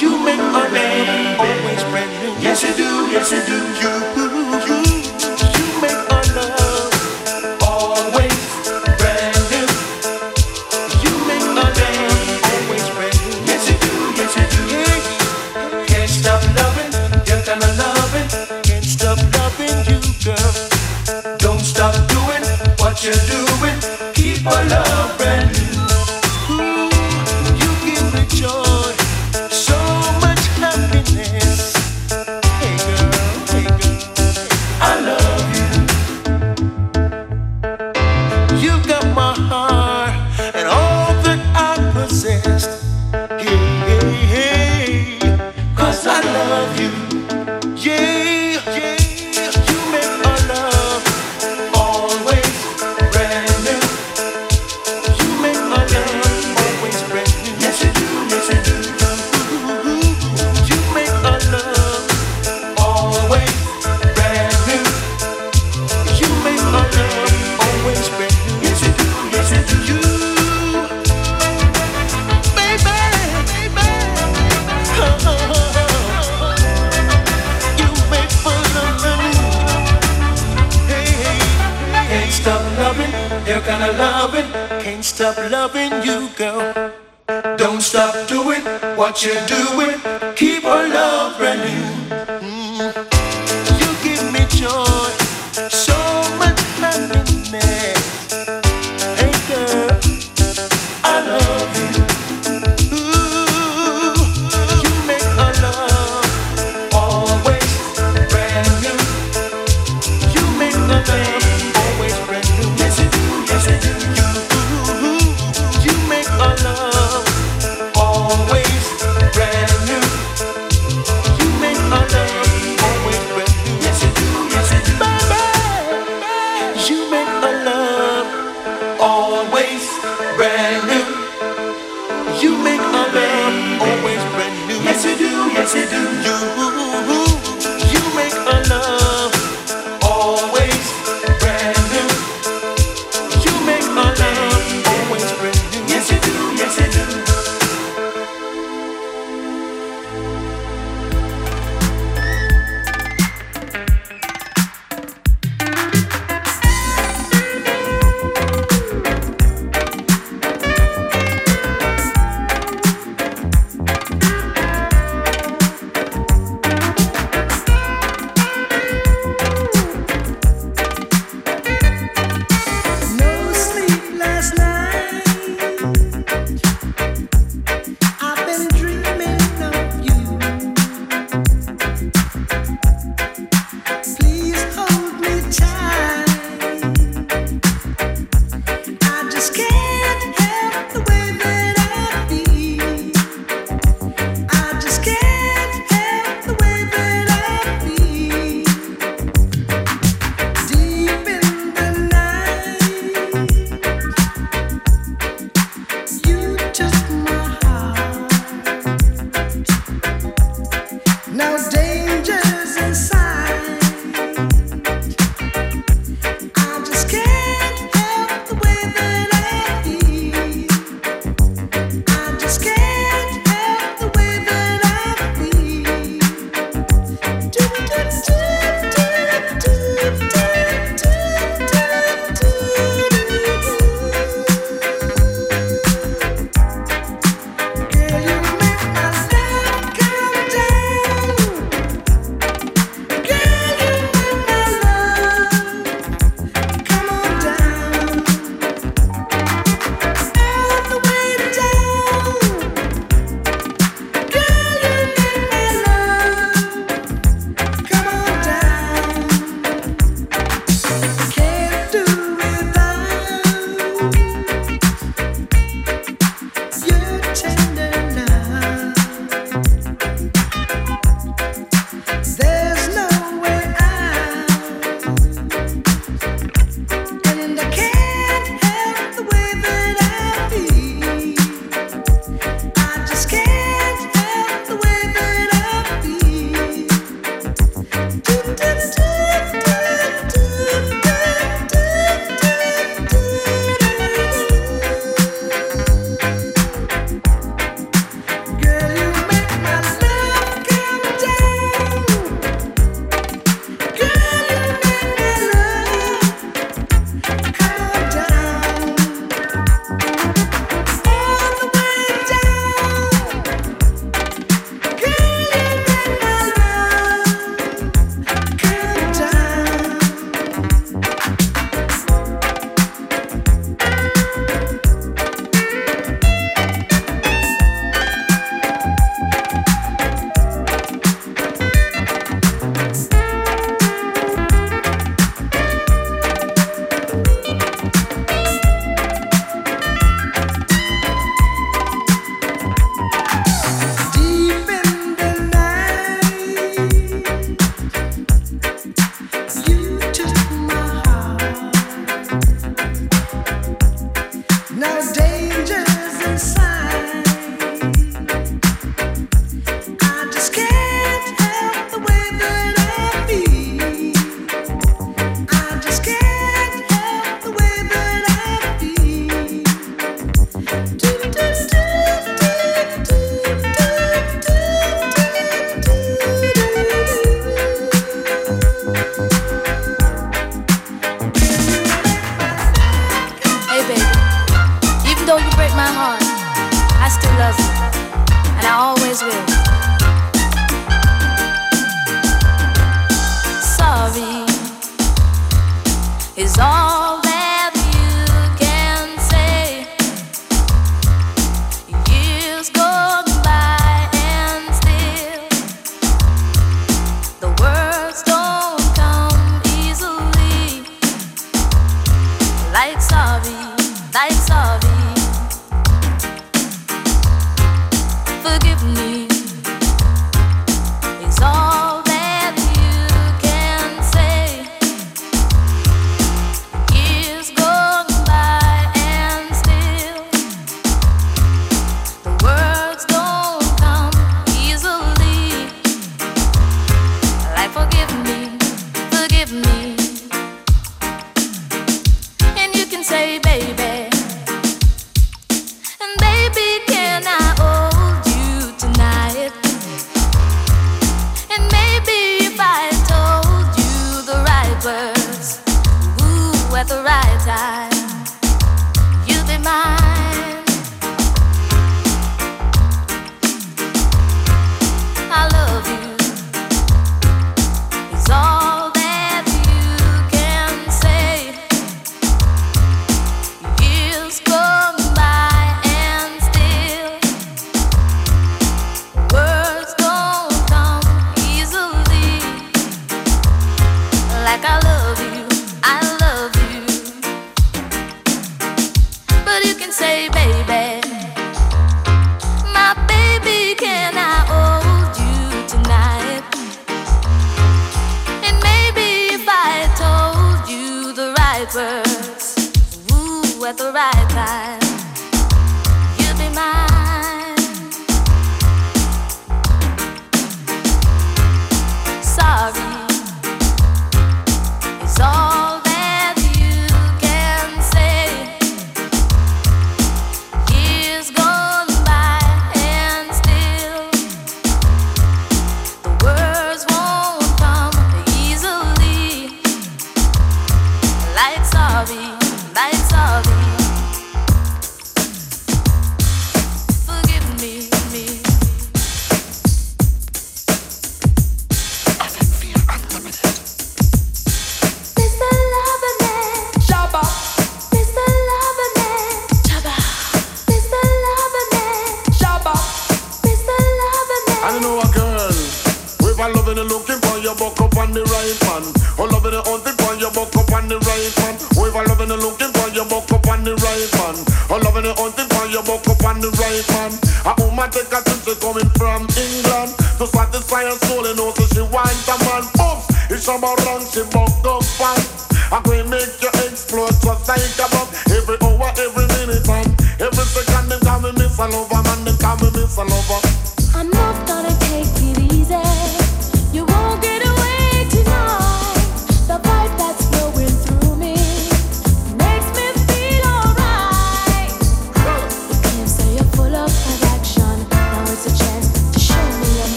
You make my name always brand new. Yes, you do. Yes, you do. You.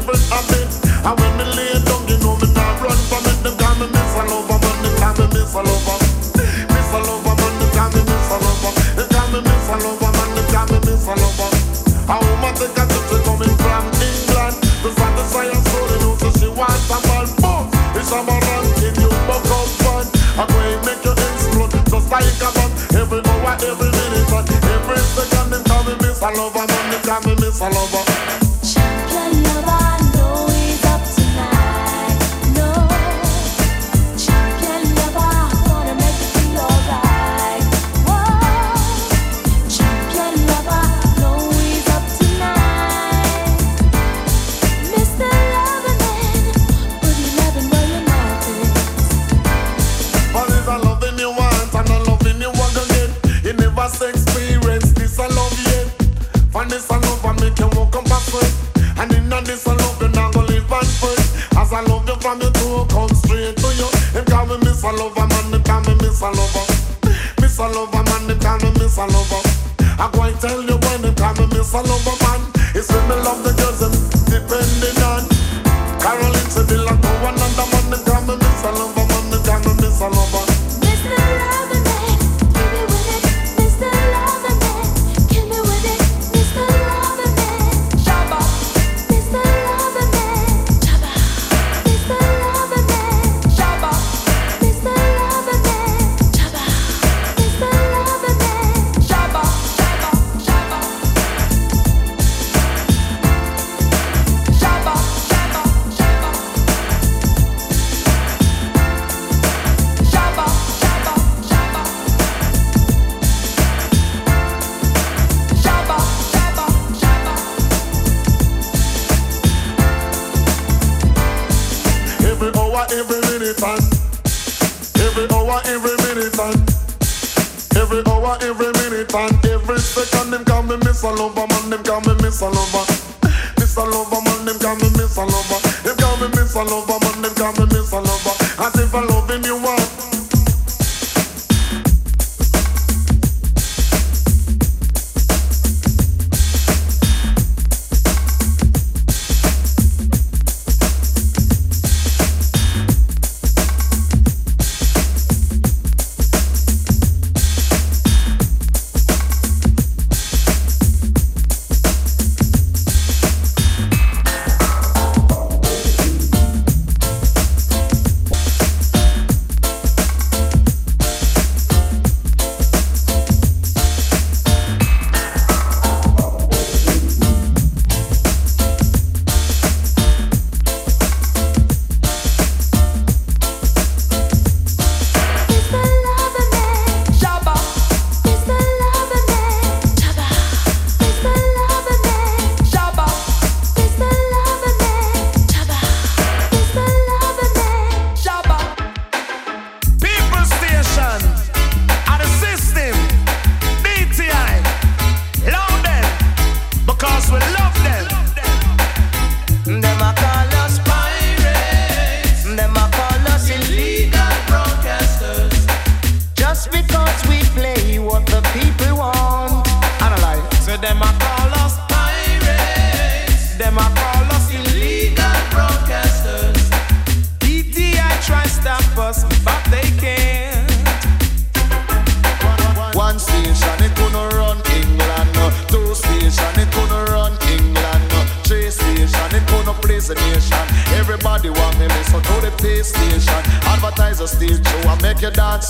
evil habit. And when me lay down, you know me not run from it. Them call me miss a lover, but they call me miss all over. Miss all over, but they call me miss all over. They call me miss all over, man. They call me miss all over. A woman think I took it coming from England. To satisfy her soul, you know, she wants a man. Boom! It's a man ranking you, buck out fun. I go and make you explode, just like a bomb. Every hour, every minute, every second, they call me miss a lover, man. They call me miss a lover. every hour, every minute, and every second. Them call me Miss Lover, man. Them call me Miss Lover. Miss Lover, man. Them call me Miss Lover. Them call me Miss Lover, man. Them call me Miss Lover. As if I loving you, one.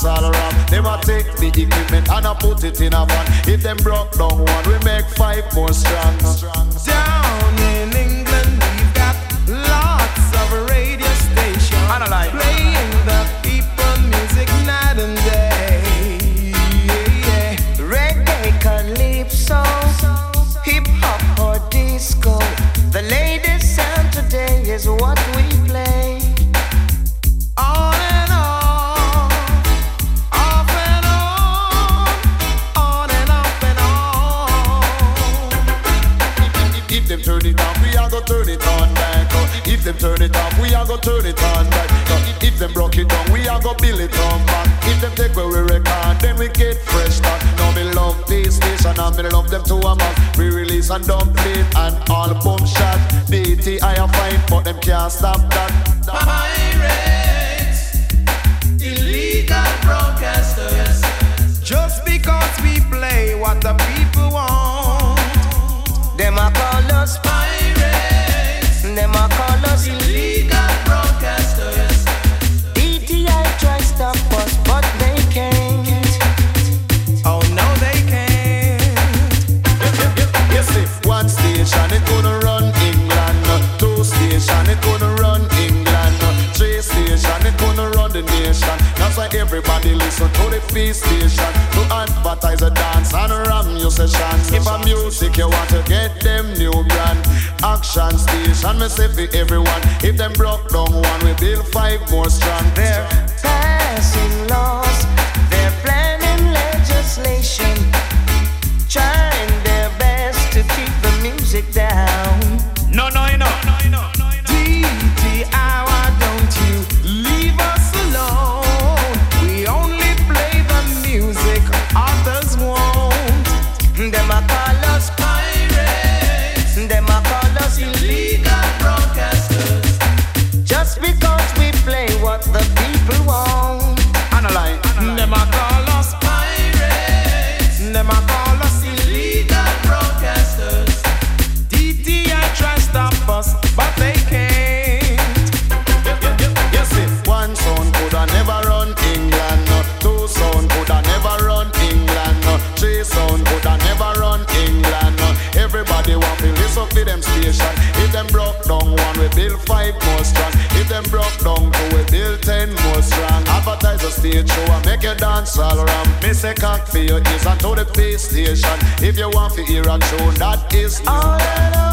flex all around. Them a take the equipment and I put it in a van. If them broke down one, we make five more strands. can't stop that. Pirates, illegal broadcasters. Just because we play what the people want, them a call us pirates. Them a call us illegal. Everybody listen to the feast station to advertise a dance and ram your sessions. If a music you want to get them new brand action station, me say for everyone. If them broke down one, we build five more strong. They're passing laws, they're planning legislation, trying their best to keep the music down. No, no, no. stage show and make you dance all around. Me say cock for your ears and to the PlayStation. If you want to hear a tune, that is all.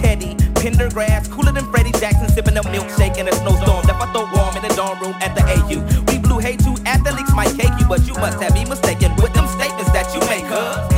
Teddy, Pendergrass, cooler than Freddie Jackson, sipping a milkshake in a snowstorm. Left I throw warm in the dorm room at the AU. We blew hay to athletes might cake you, but you must have me mistaken with them statements that you make, huh?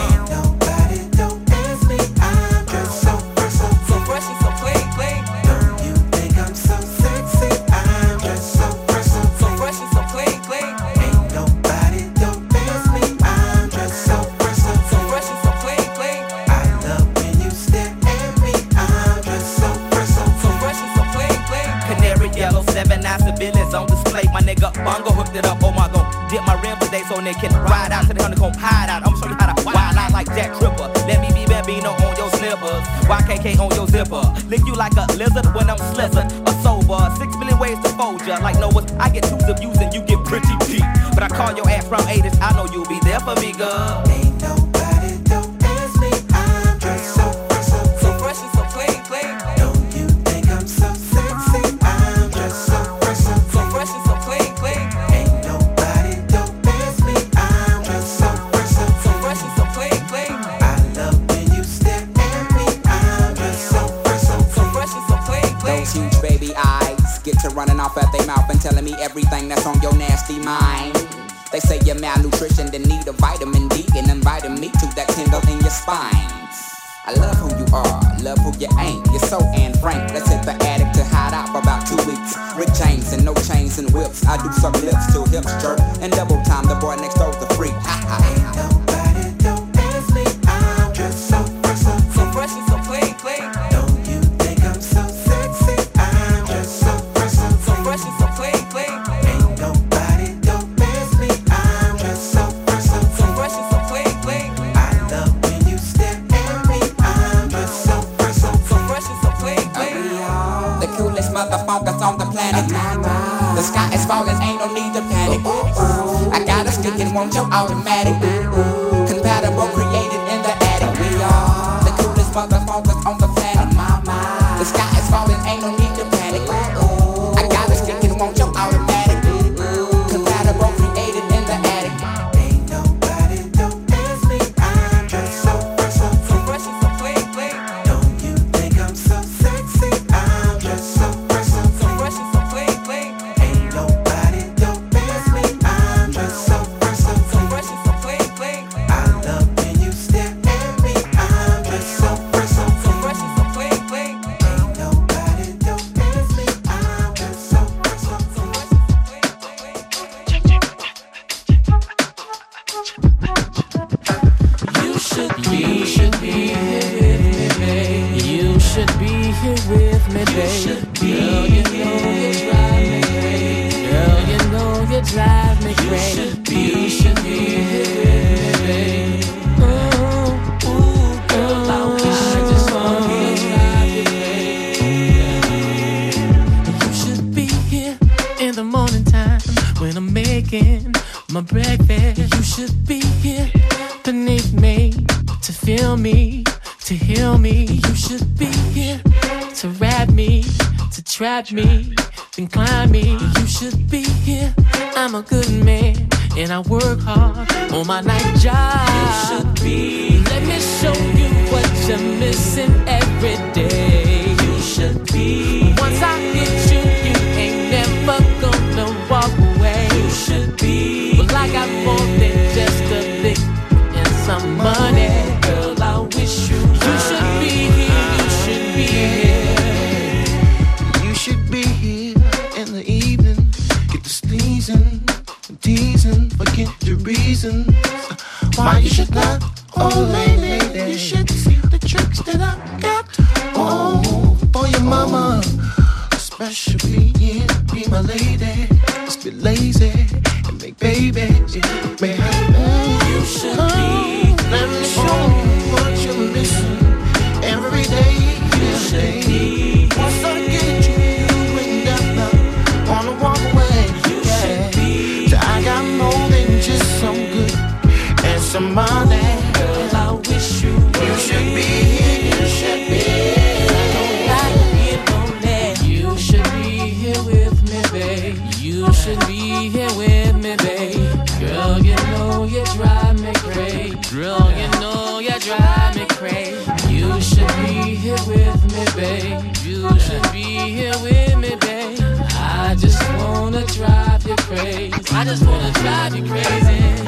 Bongo hooked it up. Oh my god, dip my rim today so they can ride out to the honeycomb hide out. I'm show you how to wild out like Jack Tripper. Let me be Bambino on your slippers. YKK on your zipper. Lick you like a lizard when I'm slizzard. A sober. Six million ways to fold ya. Like Noah's, I get twos of views and you get pretty deep. But I call your ass from 80s. I know you'll be there for me, girl. Mind. They say you're malnutrition, then need a vitamin D and inviting me to that tingle in your spine. I love who you are, love who you ain't. You're so Anne Frank. Let's hit the attic to hide out for about two weeks. Rick James and no chains and whips. I do suck lips till hips jerk and double time. The boy next automatic. Heal me. You should be here to wrap me, to trap me, then climb me. You should be here. I'm a good man and I work hard on my night job. You should be. Let me show you what you're missing every day. You should be. Once I hit you, you ain't never gonna walk away. You should be. Well, I the reason why you should not. Oh, lady, you should see the tricks that I got. Oh, for your mama, especially yeah, be my lady. Let's be lazy and make babies. You just wanna drive you crazy.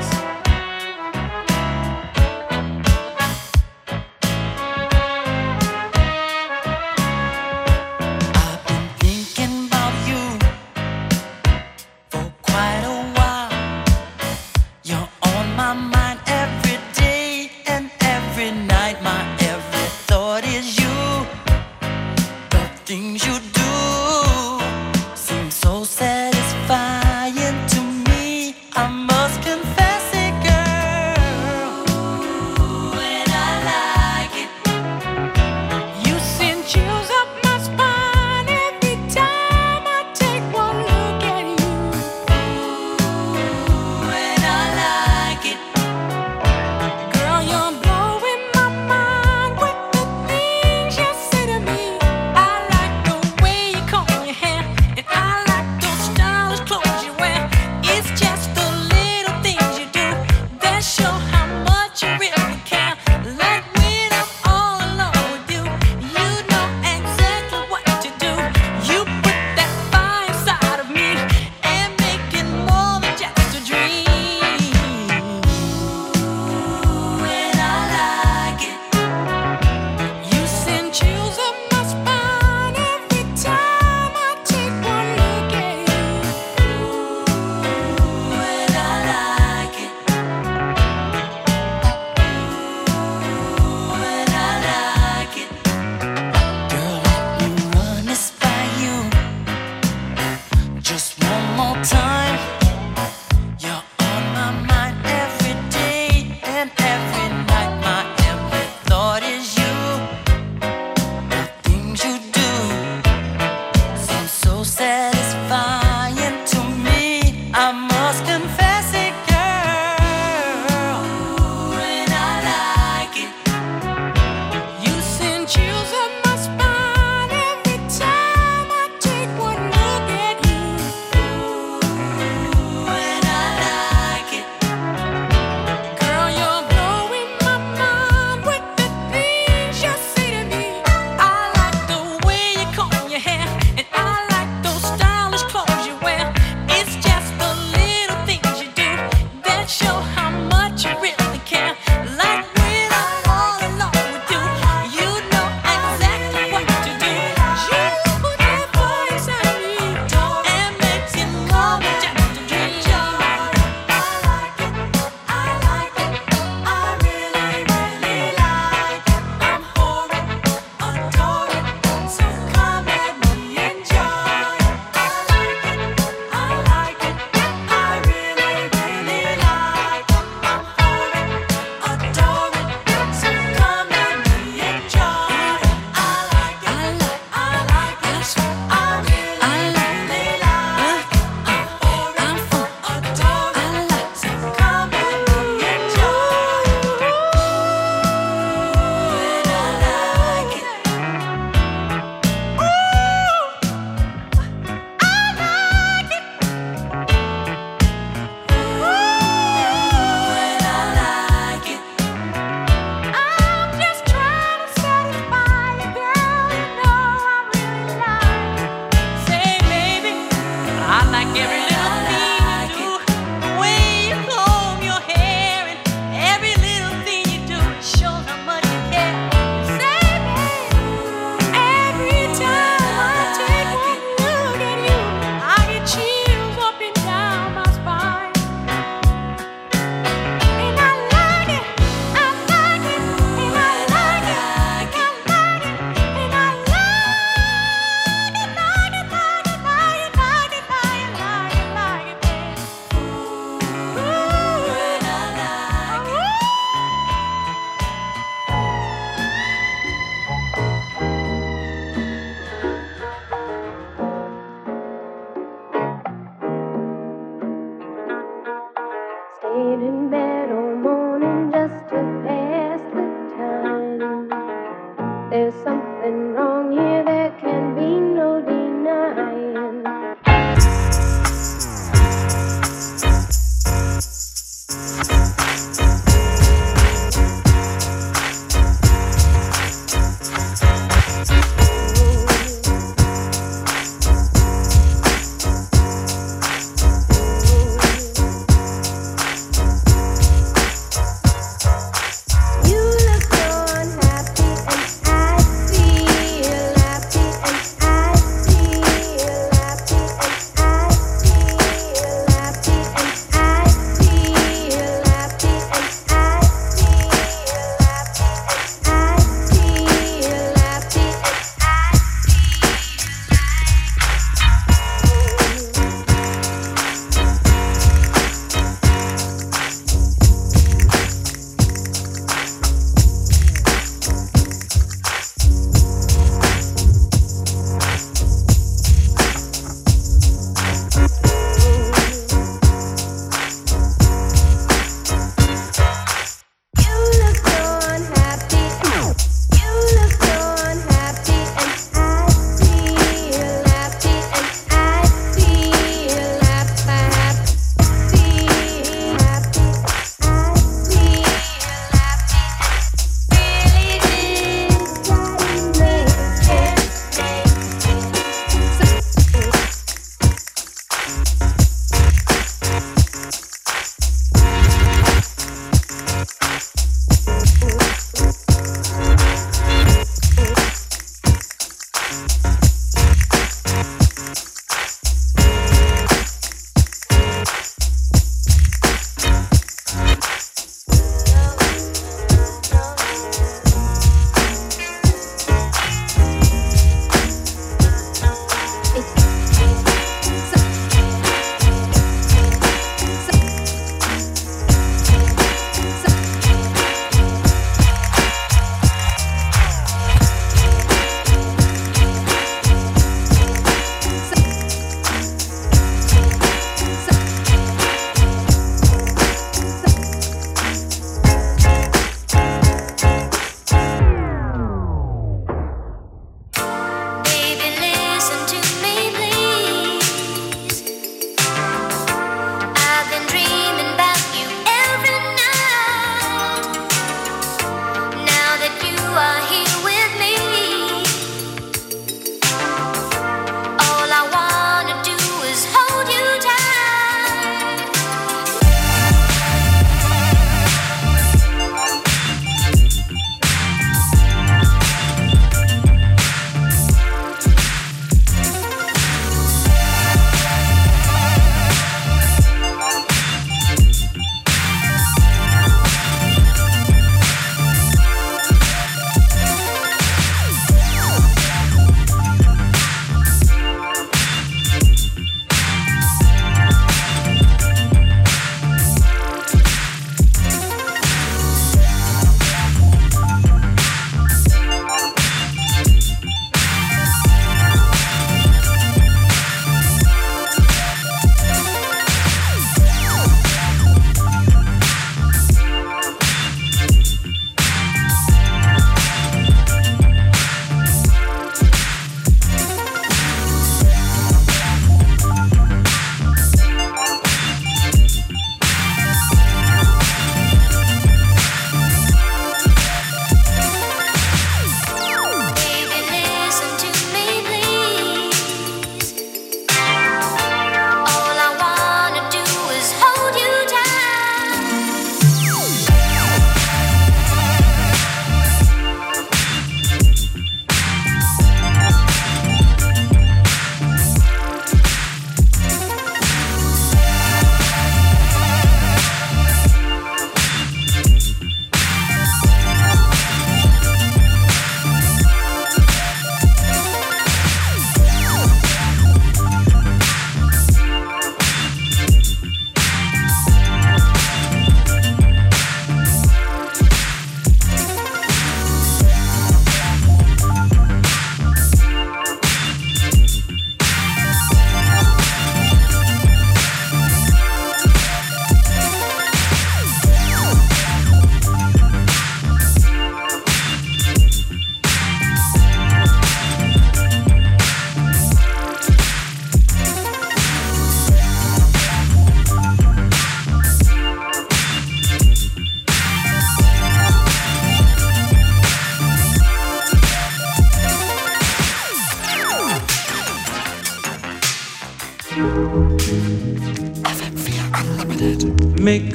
things you do.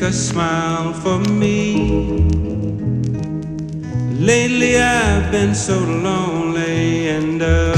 a smile for me. Lately I've been so lonely and uh,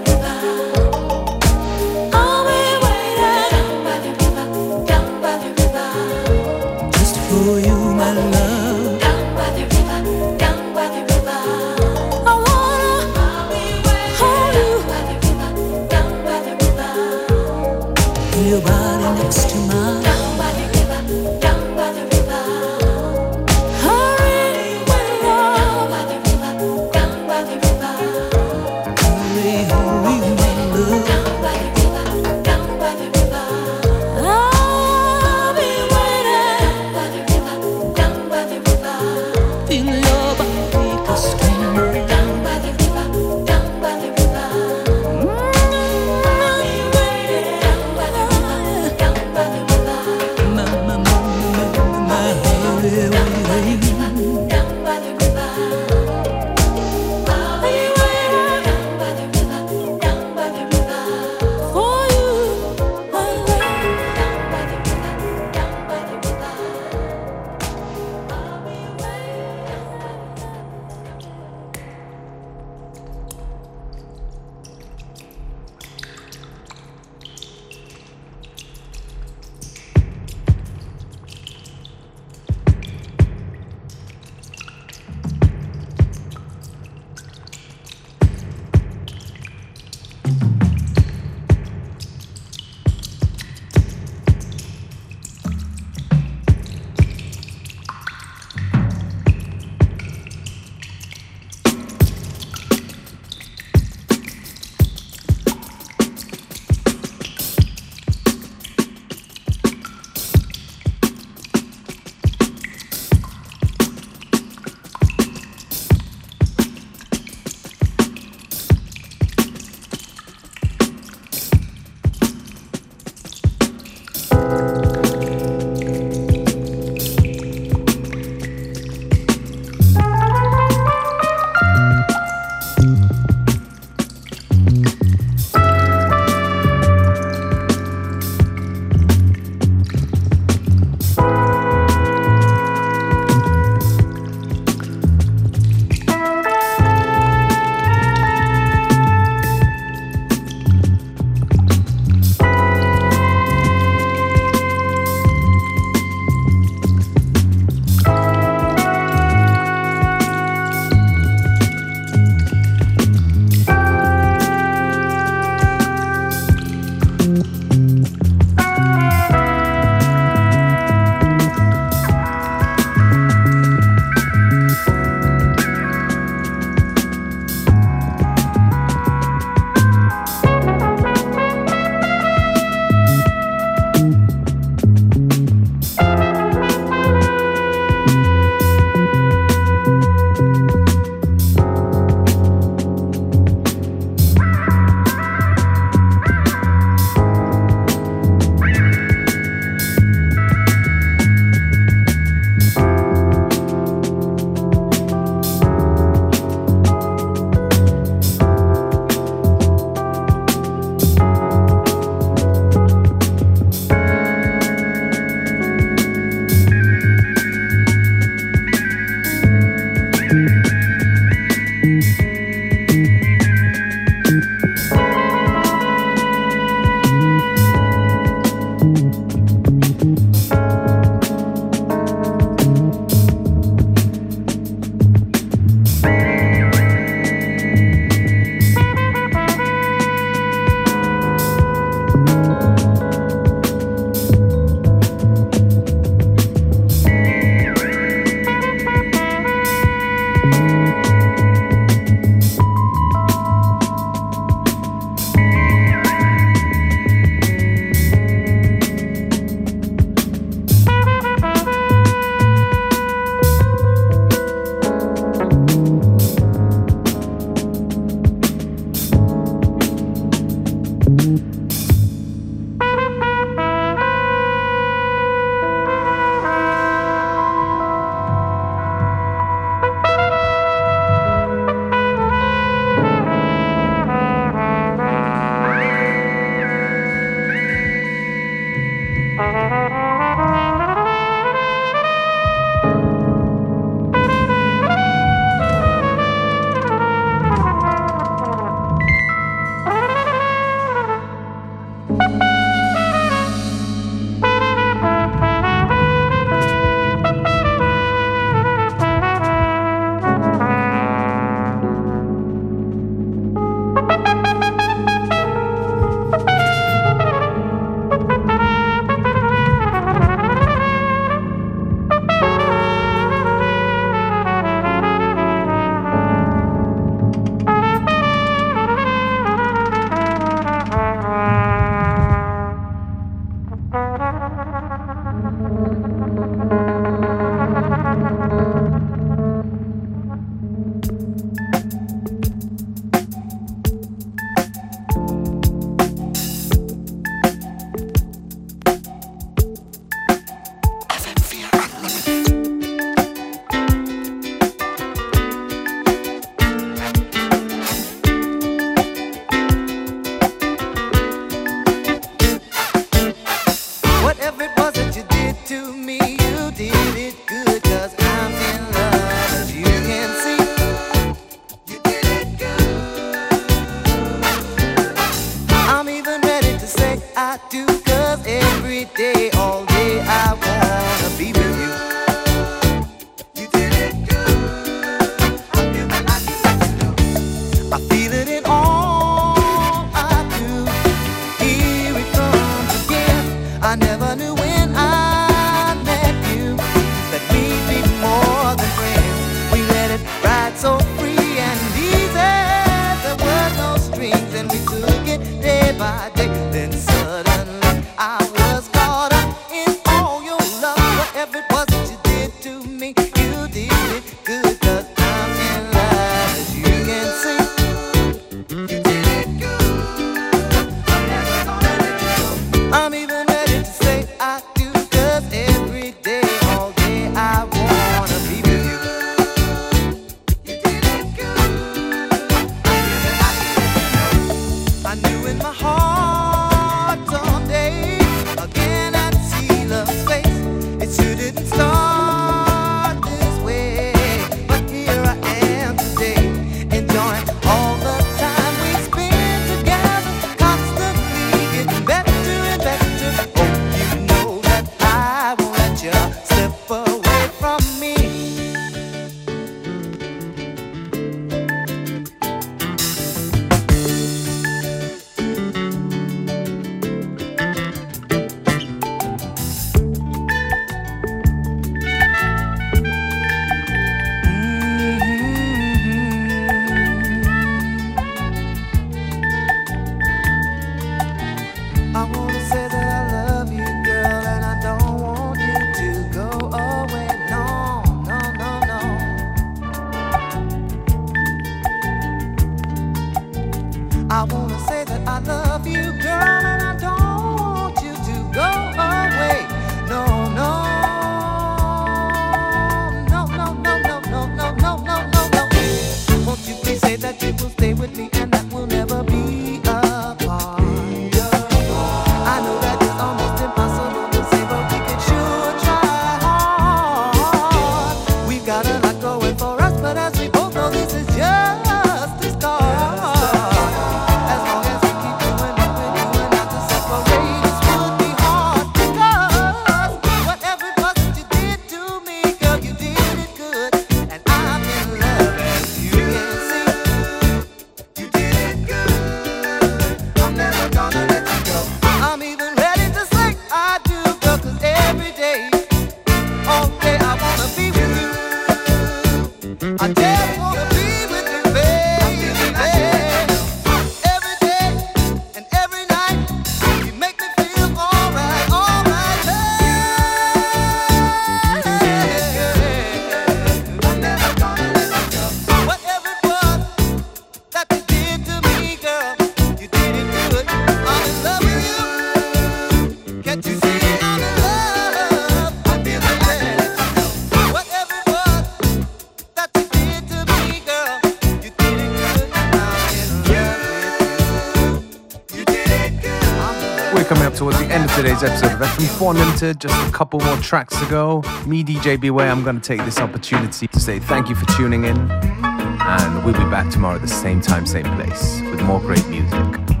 F1 just a couple more tracks to go. Me, DJ Beware, I'm going to take this opportunity to say thank you for tuning in. And we'll be back tomorrow at the same time, same place, with more great music.